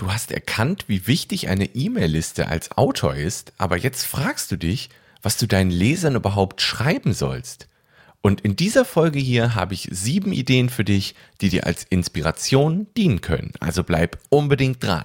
Du hast erkannt, wie wichtig eine E-Mail-Liste als Autor ist, aber jetzt fragst du dich, was du deinen Lesern überhaupt schreiben sollst. Und in dieser Folge hier habe ich sieben Ideen für dich, die dir als Inspiration dienen können. Also bleib unbedingt dran.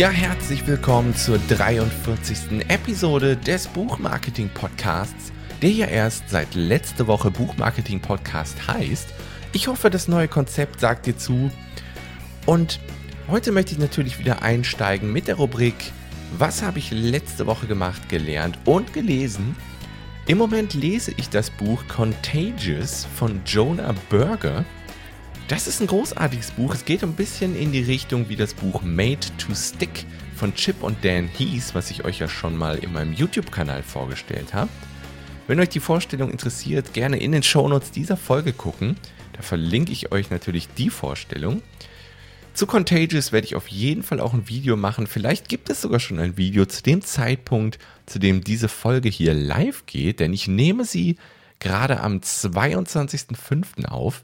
Ja, herzlich willkommen zur 43. Episode des Buchmarketing Podcasts, der ja erst seit letzte Woche Buchmarketing Podcast heißt. Ich hoffe, das neue Konzept sagt dir zu. Und heute möchte ich natürlich wieder einsteigen mit der Rubrik Was habe ich letzte Woche gemacht, gelernt und gelesen? Im Moment lese ich das Buch Contagious von Jonah Berger. Das ist ein großartiges Buch. Es geht ein bisschen in die Richtung wie das Buch Made to Stick von Chip und Dan Heath, was ich euch ja schon mal in meinem YouTube-Kanal vorgestellt habe. Wenn euch die Vorstellung interessiert, gerne in den Shownotes dieser Folge gucken. Da verlinke ich euch natürlich die Vorstellung. Zu Contagious werde ich auf jeden Fall auch ein Video machen. Vielleicht gibt es sogar schon ein Video zu dem Zeitpunkt, zu dem diese Folge hier live geht, denn ich nehme sie gerade am 22.05. auf.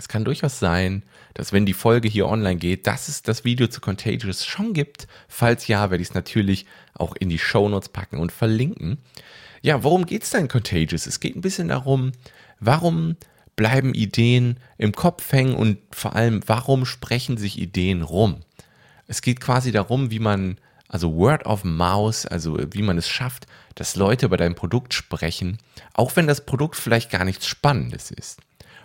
Es kann durchaus sein, dass wenn die Folge hier online geht, dass es das Video zu Contagious schon gibt. Falls ja, werde ich es natürlich auch in die Shownotes packen und verlinken. Ja, worum geht es denn Contagious? Es geht ein bisschen darum, warum bleiben Ideen im Kopf hängen und vor allem, warum sprechen sich Ideen rum? Es geht quasi darum, wie man, also Word of Mouse, also wie man es schafft, dass Leute über dein Produkt sprechen, auch wenn das Produkt vielleicht gar nichts Spannendes ist.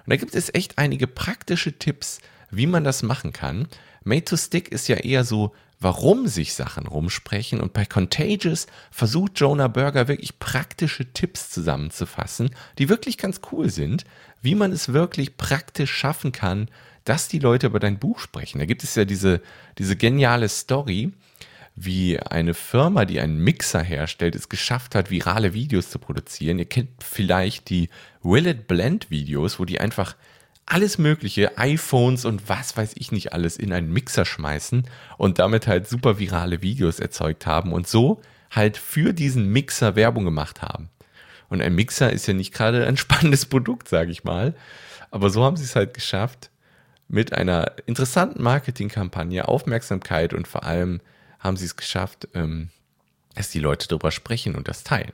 Und da gibt es echt einige praktische Tipps, wie man das machen kann. Made to Stick ist ja eher so, warum sich Sachen rumsprechen. Und bei Contagious versucht Jonah Berger wirklich praktische Tipps zusammenzufassen, die wirklich ganz cool sind, wie man es wirklich praktisch schaffen kann, dass die Leute über dein Buch sprechen. Da gibt es ja diese, diese geniale Story, wie eine Firma, die einen Mixer herstellt, es geschafft hat, virale Videos zu produzieren. Ihr kennt vielleicht die Will It Blend Videos, wo die einfach alles mögliche, iPhones und was weiß ich nicht alles in einen Mixer schmeißen und damit halt super virale Videos erzeugt haben und so halt für diesen Mixer Werbung gemacht haben. Und ein Mixer ist ja nicht gerade ein spannendes Produkt, sage ich mal. Aber so haben sie es halt geschafft, mit einer interessanten Marketingkampagne Aufmerksamkeit und vor allem haben sie es geschafft, ähm, dass die Leute darüber sprechen und das teilen.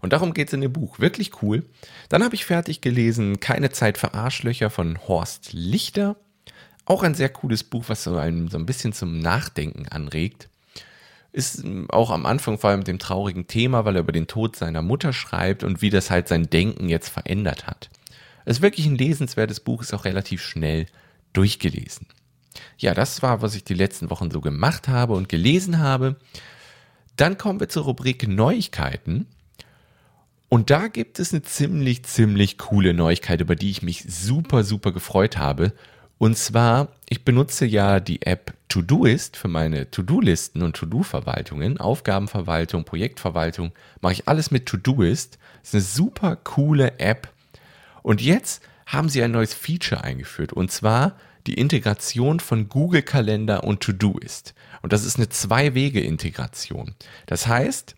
Und darum geht es in dem Buch. Wirklich cool. Dann habe ich fertig gelesen Keine Zeit für Arschlöcher von Horst Lichter. Auch ein sehr cooles Buch, was so einem so ein bisschen zum Nachdenken anregt. Ist ähm, auch am Anfang vor allem mit dem traurigen Thema, weil er über den Tod seiner Mutter schreibt und wie das halt sein Denken jetzt verändert hat. Es ist wirklich ein lesenswertes Buch, ist auch relativ schnell durchgelesen. Ja, das war, was ich die letzten Wochen so gemacht habe und gelesen habe. Dann kommen wir zur Rubrik Neuigkeiten. Und da gibt es eine ziemlich, ziemlich coole Neuigkeit, über die ich mich super, super gefreut habe. Und zwar, ich benutze ja die App Todoist für meine To-Do-Listen und To-Do-Verwaltungen, Aufgabenverwaltung, Projektverwaltung, mache ich alles mit Todoist. Das ist eine super coole App. Und jetzt haben sie ein neues Feature eingeführt. Und zwar die Integration von Google Kalender und Todoist. Und das ist eine Zwei-Wege-Integration. Das heißt,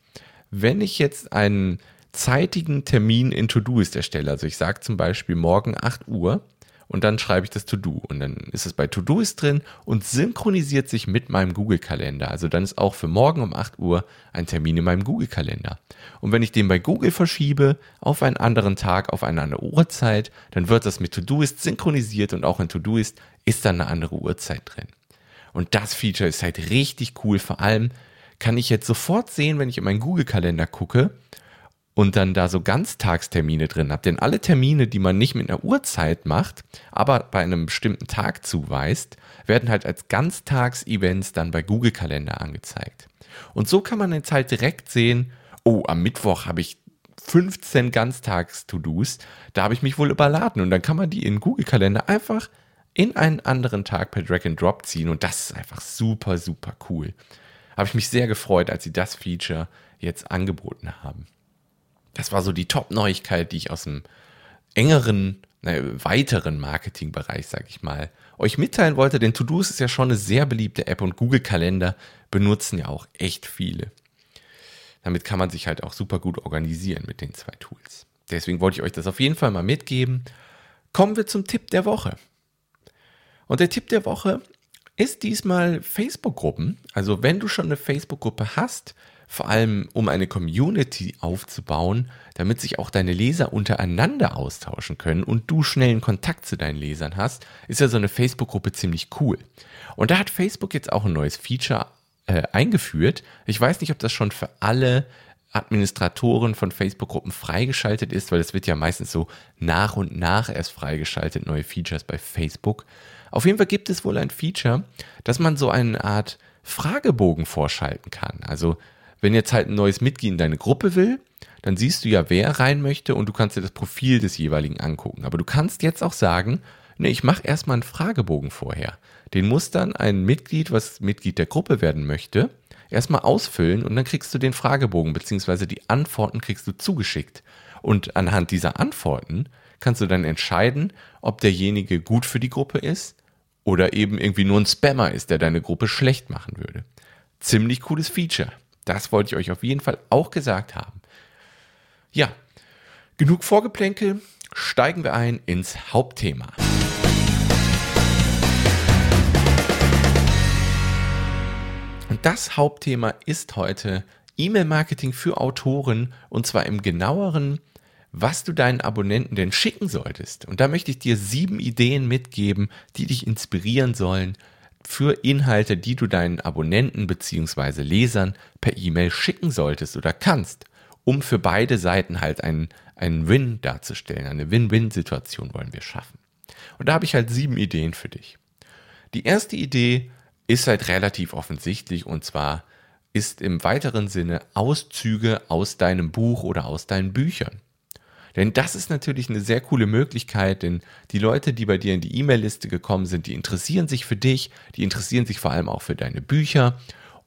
wenn ich jetzt einen zeitigen Termin in Todoist erstelle, also ich sage zum Beispiel morgen 8 Uhr, und dann schreibe ich das To-Do und dann ist es bei To-Doist drin und synchronisiert sich mit meinem Google-Kalender. Also dann ist auch für morgen um 8 Uhr ein Termin in meinem Google-Kalender. Und wenn ich den bei Google verschiebe auf einen anderen Tag, auf eine andere Uhrzeit, dann wird das mit To-Doist synchronisiert und auch in To-Doist ist dann eine andere Uhrzeit drin. Und das Feature ist halt richtig cool. Vor allem kann ich jetzt sofort sehen, wenn ich in meinen Google-Kalender gucke, und dann da so Ganztagstermine drin habt. Denn alle Termine, die man nicht mit einer Uhrzeit macht, aber bei einem bestimmten Tag zuweist, werden halt als Ganztags-Events dann bei Google Kalender angezeigt. Und so kann man jetzt halt direkt sehen, oh, am Mittwoch habe ich 15 Ganztags-To-Dos, da habe ich mich wohl überladen. Und dann kann man die in Google Kalender einfach in einen anderen Tag per Drag and Drop ziehen. Und das ist einfach super, super cool. Habe ich mich sehr gefreut, als sie das Feature jetzt angeboten haben. Das war so die Top-Neuigkeit, die ich aus dem engeren, ne, weiteren Marketingbereich, sag ich mal, euch mitteilen wollte. Denn To-Do's ist ja schon eine sehr beliebte App und Google Kalender benutzen ja auch echt viele. Damit kann man sich halt auch super gut organisieren mit den zwei Tools. Deswegen wollte ich euch das auf jeden Fall mal mitgeben. Kommen wir zum Tipp der Woche. Und der Tipp der Woche ist diesmal Facebook-Gruppen. Also wenn du schon eine Facebook-Gruppe hast, vor allem um eine Community aufzubauen, damit sich auch deine Leser untereinander austauschen können und du schnellen Kontakt zu deinen Lesern hast, ist ja so eine Facebook-Gruppe ziemlich cool. Und da hat Facebook jetzt auch ein neues Feature äh, eingeführt. Ich weiß nicht, ob das schon für alle Administratoren von Facebook-Gruppen freigeschaltet ist, weil es wird ja meistens so nach und nach erst freigeschaltet, neue Features bei Facebook. Auf jeden Fall gibt es wohl ein Feature, dass man so eine Art Fragebogen vorschalten kann. Also wenn jetzt halt ein neues Mitglied in deine Gruppe will, dann siehst du ja, wer rein möchte und du kannst dir das Profil des jeweiligen angucken. Aber du kannst jetzt auch sagen, nee, ich mache erstmal einen Fragebogen vorher. Den muss dann ein Mitglied, was Mitglied der Gruppe werden möchte, erstmal ausfüllen und dann kriegst du den Fragebogen bzw. die Antworten kriegst du zugeschickt. Und anhand dieser Antworten kannst du dann entscheiden, ob derjenige gut für die Gruppe ist oder eben irgendwie nur ein Spammer ist, der deine Gruppe schlecht machen würde. Ziemlich cooles Feature. Das wollte ich euch auf jeden Fall auch gesagt haben. Ja, genug Vorgeplänkel, steigen wir ein ins Hauptthema. Und das Hauptthema ist heute E-Mail-Marketing für Autoren und zwar im genaueren, was du deinen Abonnenten denn schicken solltest. Und da möchte ich dir sieben Ideen mitgeben, die dich inspirieren sollen, für Inhalte, die du deinen Abonnenten bzw. Lesern per E-Mail schicken solltest oder kannst, um für beide Seiten halt einen, einen Win darzustellen. Eine Win-Win-Situation wollen wir schaffen. Und da habe ich halt sieben Ideen für dich. Die erste Idee ist halt relativ offensichtlich und zwar ist im weiteren Sinne Auszüge aus deinem Buch oder aus deinen Büchern. Denn das ist natürlich eine sehr coole Möglichkeit, denn die Leute, die bei dir in die E-Mail-Liste gekommen sind, die interessieren sich für dich, die interessieren sich vor allem auch für deine Bücher.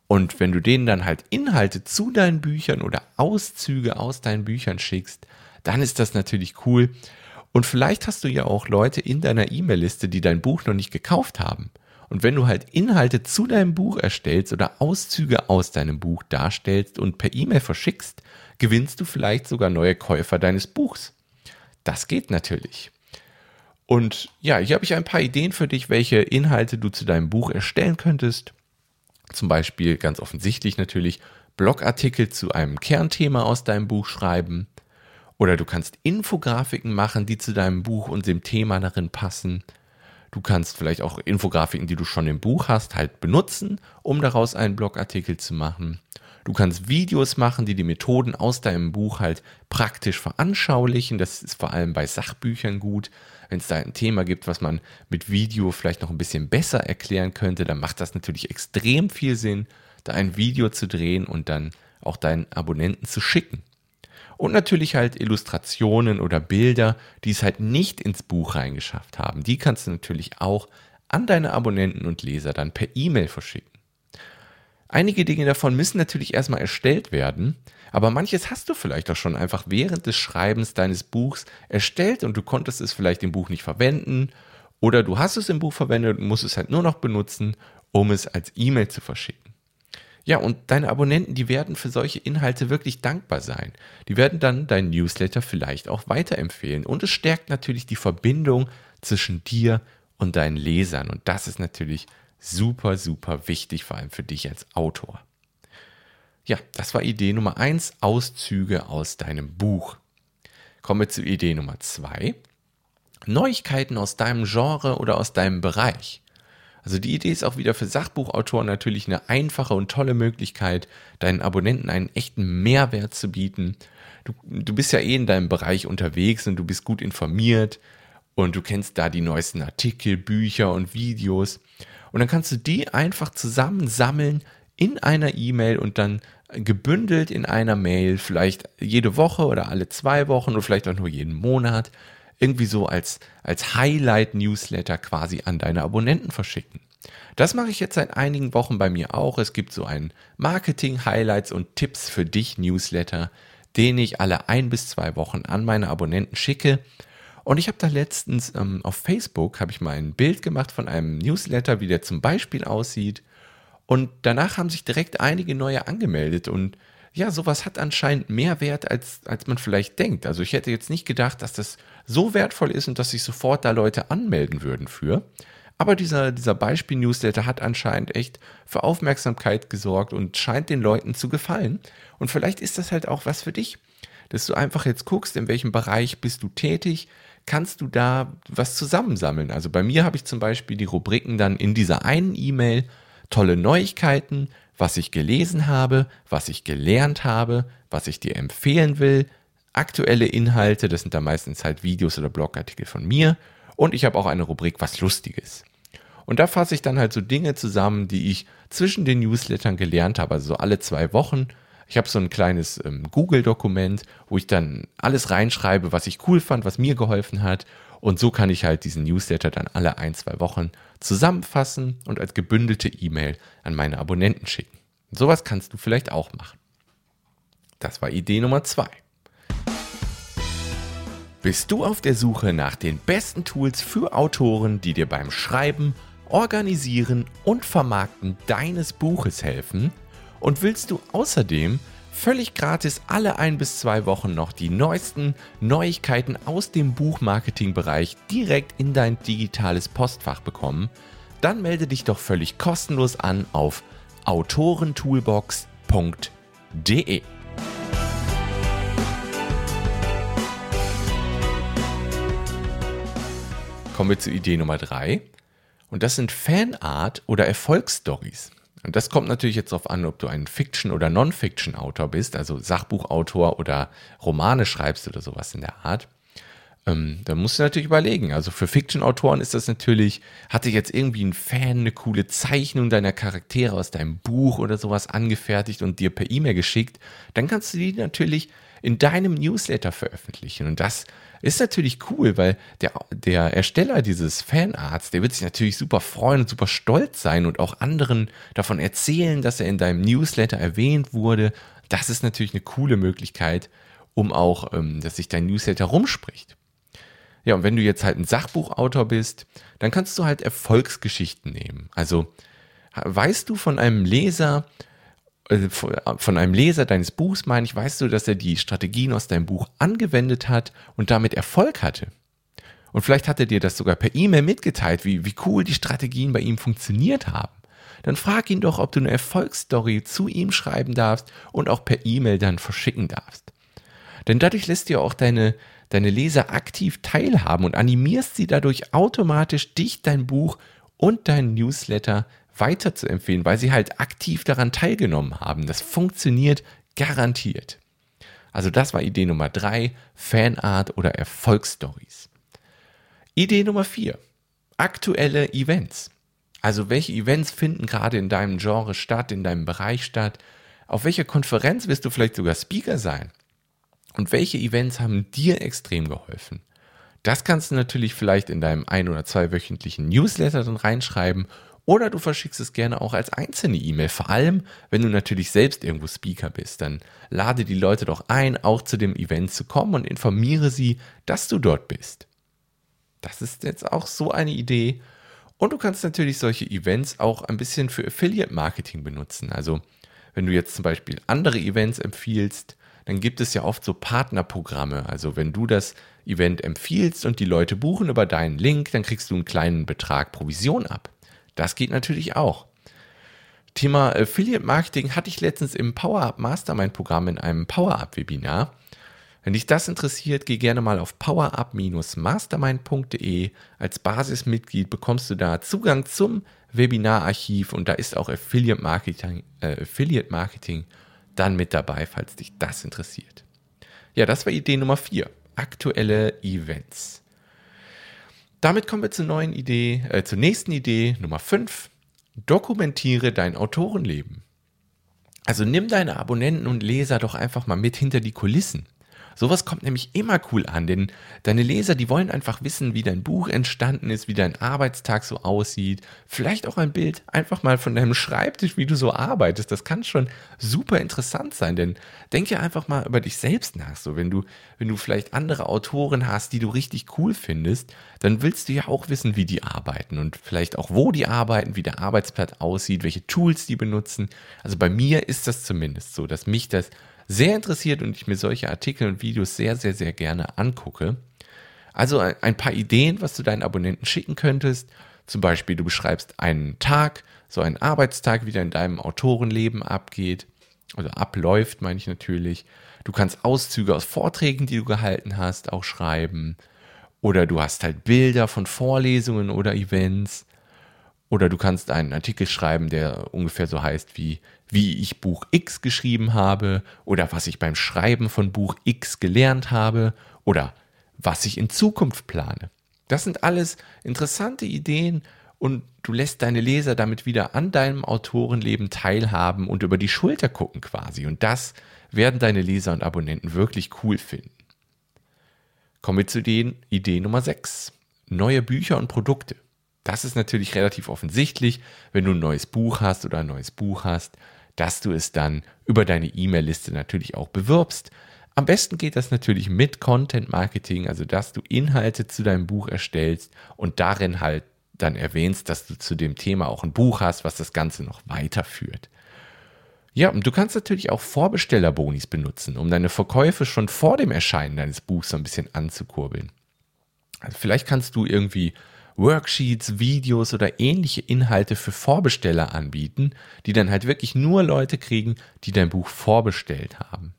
Und wenn du denen dann halt Inhalte zu deinen Büchern oder Auszüge aus deinen Büchern schickst, dann ist das natürlich cool. Und vielleicht hast du ja auch Leute in deiner E-Mail-Liste, die dein Buch noch nicht gekauft haben. Und wenn du halt Inhalte zu deinem Buch erstellst oder Auszüge aus deinem Buch darstellst und per E-Mail verschickst, gewinnst du vielleicht sogar neue Käufer deines Buchs. Das geht natürlich. Und ja, hier habe ich ein paar Ideen für dich, welche Inhalte du zu deinem Buch erstellen könntest. Zum Beispiel ganz offensichtlich natürlich Blogartikel zu einem Kernthema aus deinem Buch schreiben. Oder du kannst Infografiken machen, die zu deinem Buch und dem Thema darin passen. Du kannst vielleicht auch Infografiken, die du schon im Buch hast, halt benutzen, um daraus einen Blogartikel zu machen. Du kannst Videos machen, die die Methoden aus deinem Buch halt praktisch veranschaulichen. Das ist vor allem bei Sachbüchern gut. Wenn es da ein Thema gibt, was man mit Video vielleicht noch ein bisschen besser erklären könnte, dann macht das natürlich extrem viel Sinn, da ein Video zu drehen und dann auch deinen Abonnenten zu schicken. Und natürlich halt Illustrationen oder Bilder, die es halt nicht ins Buch reingeschafft haben. Die kannst du natürlich auch an deine Abonnenten und Leser dann per E-Mail verschicken. Einige Dinge davon müssen natürlich erstmal erstellt werden, aber manches hast du vielleicht auch schon einfach während des Schreibens deines Buchs erstellt und du konntest es vielleicht im Buch nicht verwenden oder du hast es im Buch verwendet und musst es halt nur noch benutzen, um es als E-Mail zu verschicken. Ja, und deine Abonnenten, die werden für solche Inhalte wirklich dankbar sein. Die werden dann deinen Newsletter vielleicht auch weiterempfehlen und es stärkt natürlich die Verbindung zwischen dir und deinen Lesern und das ist natürlich super, super wichtig, vor allem für dich als Autor. Ja, das war Idee Nummer eins: Auszüge aus deinem Buch. Kommen wir zu Idee Nummer zwei: Neuigkeiten aus deinem Genre oder aus deinem Bereich. Also die Idee ist auch wieder für Sachbuchautoren natürlich eine einfache und tolle Möglichkeit, deinen Abonnenten einen echten Mehrwert zu bieten. du, du bist ja eh in deinem Bereich unterwegs und du bist gut informiert und du kennst da die neuesten Artikel, Bücher und Videos. Und dann kannst du die einfach zusammensammeln in einer E-Mail und dann gebündelt in einer Mail, vielleicht jede Woche oder alle zwei Wochen oder vielleicht auch nur jeden Monat, irgendwie so als, als Highlight-Newsletter quasi an deine Abonnenten verschicken. Das mache ich jetzt seit einigen Wochen bei mir auch. Es gibt so einen Marketing-Highlights und Tipps für dich Newsletter, den ich alle ein bis zwei Wochen an meine Abonnenten schicke. Und ich habe da letztens ähm, auf Facebook habe ich mal ein Bild gemacht von einem Newsletter, wie der zum Beispiel aussieht. Und danach haben sich direkt einige neue angemeldet und ja, sowas hat anscheinend mehr Wert, als, als man vielleicht denkt. Also ich hätte jetzt nicht gedacht, dass das so wertvoll ist und dass sich sofort da Leute anmelden würden für. Aber dieser, dieser Beispiel-Newsletter hat anscheinend echt für Aufmerksamkeit gesorgt und scheint den Leuten zu gefallen. Und vielleicht ist das halt auch was für dich, dass du einfach jetzt guckst, in welchem Bereich bist du tätig, kannst du da was zusammensammeln. Also bei mir habe ich zum Beispiel die Rubriken dann in dieser einen E-Mail, tolle Neuigkeiten, was ich gelesen habe, was ich gelernt habe, was ich dir empfehlen will, aktuelle Inhalte, das sind da meistens halt Videos oder Blogartikel von mir und ich habe auch eine Rubrik was Lustiges. Und da fasse ich dann halt so Dinge zusammen, die ich zwischen den Newslettern gelernt habe, also so alle zwei Wochen. Ich habe so ein kleines ähm, Google-Dokument, wo ich dann alles reinschreibe, was ich cool fand, was mir geholfen hat. Und so kann ich halt diesen Newsletter dann alle ein, zwei Wochen zusammenfassen und als gebündelte E-Mail an meine Abonnenten schicken. Sowas kannst du vielleicht auch machen. Das war Idee Nummer zwei. Bist du auf der Suche nach den besten Tools für Autoren, die dir beim Schreiben, Organisieren und Vermarkten deines Buches helfen? Und willst du außerdem völlig gratis alle ein bis zwei Wochen noch die neuesten Neuigkeiten aus dem Buchmarketing-Bereich direkt in dein digitales Postfach bekommen? Dann melde dich doch völlig kostenlos an auf autorentoolbox.de. Kommen wir zu Idee Nummer drei. Und das sind Fanart oder Erfolgsstories. Und das kommt natürlich jetzt darauf an, ob du ein Fiction- oder Non-Fiction-Autor bist, also Sachbuchautor oder Romane schreibst oder sowas in der Art. Ähm, da musst du natürlich überlegen. Also für Fiction-Autoren ist das natürlich, hatte jetzt irgendwie ein Fan eine coole Zeichnung deiner Charaktere aus deinem Buch oder sowas angefertigt und dir per E-Mail geschickt, dann kannst du die natürlich in deinem Newsletter veröffentlichen. Und das ist natürlich cool, weil der, der Ersteller dieses Fanarts, der wird sich natürlich super freuen und super stolz sein und auch anderen davon erzählen, dass er in deinem Newsletter erwähnt wurde. Das ist natürlich eine coole Möglichkeit, um auch, ähm, dass sich dein Newsletter rumspricht. Ja, und wenn du jetzt halt ein Sachbuchautor bist, dann kannst du halt Erfolgsgeschichten nehmen. Also weißt du von einem Leser, von einem Leser deines Buchs, meine ich, weißt du, dass er die Strategien aus deinem Buch angewendet hat und damit Erfolg hatte. Und vielleicht hat er dir das sogar per E-Mail mitgeteilt, wie, wie cool die Strategien bei ihm funktioniert haben. Dann frag ihn doch, ob du eine Erfolgsstory zu ihm schreiben darfst und auch per E-Mail dann verschicken darfst. Denn dadurch lässt du auch deine, deine Leser aktiv teilhaben und animierst sie dadurch automatisch, dich, dein Buch und dein Newsletter weiter zu empfehlen, weil sie halt aktiv daran teilgenommen haben. Das funktioniert garantiert. Also das war Idee Nummer drei, Fanart oder Erfolgsstories. Idee Nummer vier, aktuelle Events. Also welche Events finden gerade in deinem Genre statt, in deinem Bereich statt? Auf welcher Konferenz wirst du vielleicht sogar Speaker sein? Und welche Events haben dir extrem geholfen? Das kannst du natürlich vielleicht in deinem ein- oder zweiwöchentlichen Newsletter dann reinschreiben oder du verschickst es gerne auch als einzelne E-Mail. Vor allem, wenn du natürlich selbst irgendwo Speaker bist, dann lade die Leute doch ein, auch zu dem Event zu kommen und informiere sie, dass du dort bist. Das ist jetzt auch so eine Idee. Und du kannst natürlich solche Events auch ein bisschen für Affiliate Marketing benutzen. Also, wenn du jetzt zum Beispiel andere Events empfiehlst, dann gibt es ja oft so Partnerprogramme. Also, wenn du das Event empfiehlst und die Leute buchen über deinen Link, dann kriegst du einen kleinen Betrag Provision ab. Das geht natürlich auch. Thema Affiliate Marketing hatte ich letztens im Power Up Mastermind Programm in einem Power Up Webinar. Wenn dich das interessiert, geh gerne mal auf powerup-mastermind.de. Als Basismitglied bekommst du da Zugang zum Webinararchiv und da ist auch Affiliate Marketing, äh, Affiliate Marketing dann mit dabei, falls dich das interessiert. Ja, das war Idee Nummer 4. Aktuelle Events. Damit kommen wir zur neuen Idee, äh, zur nächsten Idee, Nummer 5. Dokumentiere dein Autorenleben. Also nimm deine Abonnenten und Leser doch einfach mal mit hinter die Kulissen. Sowas kommt nämlich immer cool an, denn deine Leser, die wollen einfach wissen, wie dein Buch entstanden ist, wie dein Arbeitstag so aussieht. Vielleicht auch ein Bild einfach mal von deinem Schreibtisch, wie du so arbeitest. Das kann schon super interessant sein, denn denk ja einfach mal über dich selbst nach. So, wenn du, wenn du vielleicht andere Autoren hast, die du richtig cool findest, dann willst du ja auch wissen, wie die arbeiten und vielleicht auch, wo die arbeiten, wie der Arbeitsplatz aussieht, welche Tools die benutzen. Also bei mir ist das zumindest so, dass mich das sehr interessiert und ich mir solche Artikel und Videos sehr, sehr, sehr gerne angucke. Also ein paar Ideen, was du deinen Abonnenten schicken könntest. Zum Beispiel, du beschreibst einen Tag, so einen Arbeitstag, wie der in deinem Autorenleben abgeht. Oder abläuft, meine ich natürlich. Du kannst Auszüge aus Vorträgen, die du gehalten hast, auch schreiben. Oder du hast halt Bilder von Vorlesungen oder Events. Oder du kannst einen Artikel schreiben, der ungefähr so heißt wie, wie ich Buch X geschrieben habe oder was ich beim Schreiben von Buch X gelernt habe oder was ich in Zukunft plane. Das sind alles interessante Ideen und du lässt deine Leser damit wieder an deinem Autorenleben teilhaben und über die Schulter gucken quasi. Und das werden deine Leser und Abonnenten wirklich cool finden. Kommen wir zu den Idee Nummer 6. Neue Bücher und Produkte. Das ist natürlich relativ offensichtlich, wenn du ein neues Buch hast oder ein neues Buch hast, dass du es dann über deine E-Mail-Liste natürlich auch bewirbst. Am besten geht das natürlich mit Content Marketing, also dass du Inhalte zu deinem Buch erstellst und darin halt dann erwähnst, dass du zu dem Thema auch ein Buch hast, was das Ganze noch weiterführt. Ja, und du kannst natürlich auch Vorbestellerbonis benutzen, um deine Verkäufe schon vor dem Erscheinen deines Buchs so ein bisschen anzukurbeln. Also vielleicht kannst du irgendwie Worksheets, Videos oder ähnliche Inhalte für Vorbesteller anbieten, die dann halt wirklich nur Leute kriegen, die dein Buch vorbestellt haben.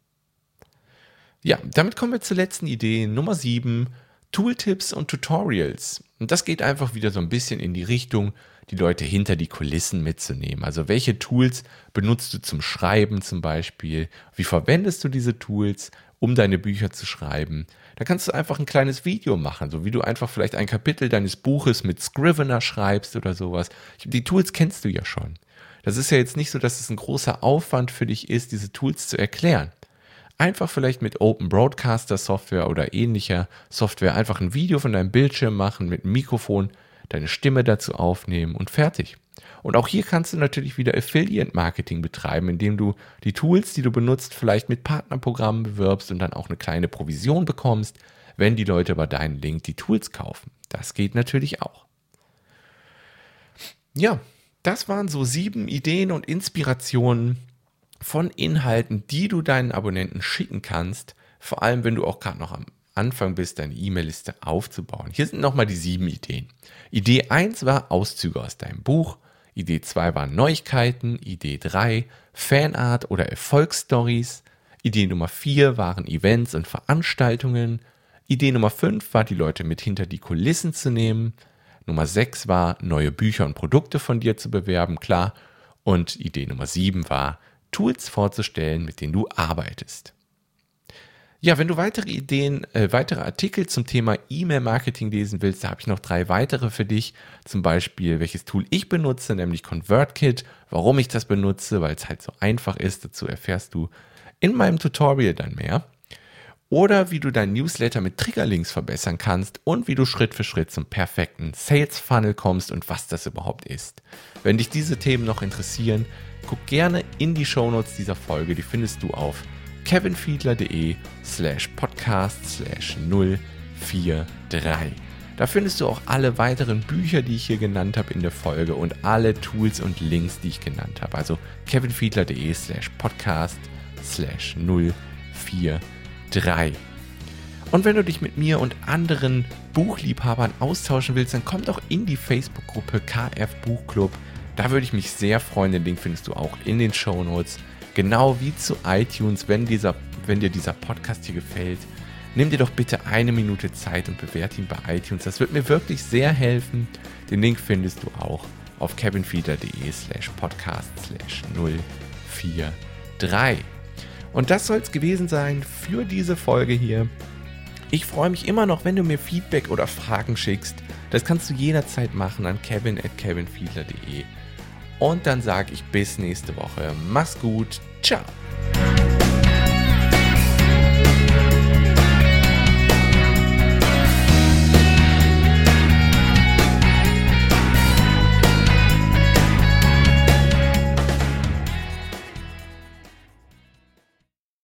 Ja, damit kommen wir zur letzten Idee, Nummer 7, Tooltips und Tutorials. Und das geht einfach wieder so ein bisschen in die Richtung, die Leute hinter die Kulissen mitzunehmen. Also welche Tools benutzt du zum Schreiben zum Beispiel? Wie verwendest du diese Tools? um deine Bücher zu schreiben. Da kannst du einfach ein kleines Video machen, so wie du einfach vielleicht ein Kapitel deines Buches mit Scrivener schreibst oder sowas. Die Tools kennst du ja schon. Das ist ja jetzt nicht so, dass es ein großer Aufwand für dich ist, diese Tools zu erklären. Einfach vielleicht mit Open Broadcaster Software oder ähnlicher Software einfach ein Video von deinem Bildschirm machen, mit einem Mikrofon, deine Stimme dazu aufnehmen und fertig. Und auch hier kannst du natürlich wieder Affiliate Marketing betreiben, indem du die Tools, die du benutzt, vielleicht mit Partnerprogrammen bewirbst und dann auch eine kleine Provision bekommst, wenn die Leute über deinen Link die Tools kaufen. Das geht natürlich auch. Ja, das waren so sieben Ideen und Inspirationen von Inhalten, die du deinen Abonnenten schicken kannst, vor allem wenn du auch gerade noch am Anfang bist, deine E-Mail-Liste aufzubauen. Hier sind nochmal die sieben Ideen. Idee 1 war Auszüge aus deinem Buch. Idee 2 waren Neuigkeiten. Idee 3 Fanart oder Erfolgsstories. Idee Nummer 4 waren Events und Veranstaltungen. Idee Nummer 5 war, die Leute mit hinter die Kulissen zu nehmen. Nummer 6 war, neue Bücher und Produkte von dir zu bewerben, klar. Und Idee Nummer 7 war, Tools vorzustellen, mit denen du arbeitest. Ja, wenn du weitere Ideen, äh, weitere Artikel zum Thema E-Mail-Marketing lesen willst, da habe ich noch drei weitere für dich. Zum Beispiel, welches Tool ich benutze, nämlich ConvertKit, warum ich das benutze, weil es halt so einfach ist. Dazu erfährst du in meinem Tutorial dann mehr. Oder wie du dein Newsletter mit Triggerlinks verbessern kannst und wie du Schritt für Schritt zum perfekten Sales Funnel kommst und was das überhaupt ist. Wenn dich diese Themen noch interessieren, guck gerne in die Shownotes dieser Folge, die findest du auf kevinfiedler.de slash podcast slash 043. Da findest du auch alle weiteren Bücher, die ich hier genannt habe in der Folge und alle Tools und Links, die ich genannt habe. Also kevinfiedler.de slash podcast slash 043. Und wenn du dich mit mir und anderen Buchliebhabern austauschen willst, dann komm doch in die Facebook-Gruppe KF Buchclub. Da würde ich mich sehr freuen. Den Link findest du auch in den Show Notes. Genau wie zu iTunes, wenn, dieser, wenn dir dieser Podcast hier gefällt, nimm dir doch bitte eine Minute Zeit und bewerte ihn bei iTunes. Das wird mir wirklich sehr helfen. Den Link findest du auch auf kevinfeeder.de slash podcast slash 043. Und das soll es gewesen sein für diese Folge hier. Ich freue mich immer noch, wenn du mir Feedback oder Fragen schickst. Das kannst du jederzeit machen an kevin at kevinfiedler.de. Und dann sage ich bis nächste Woche. Mach's gut. Ciao.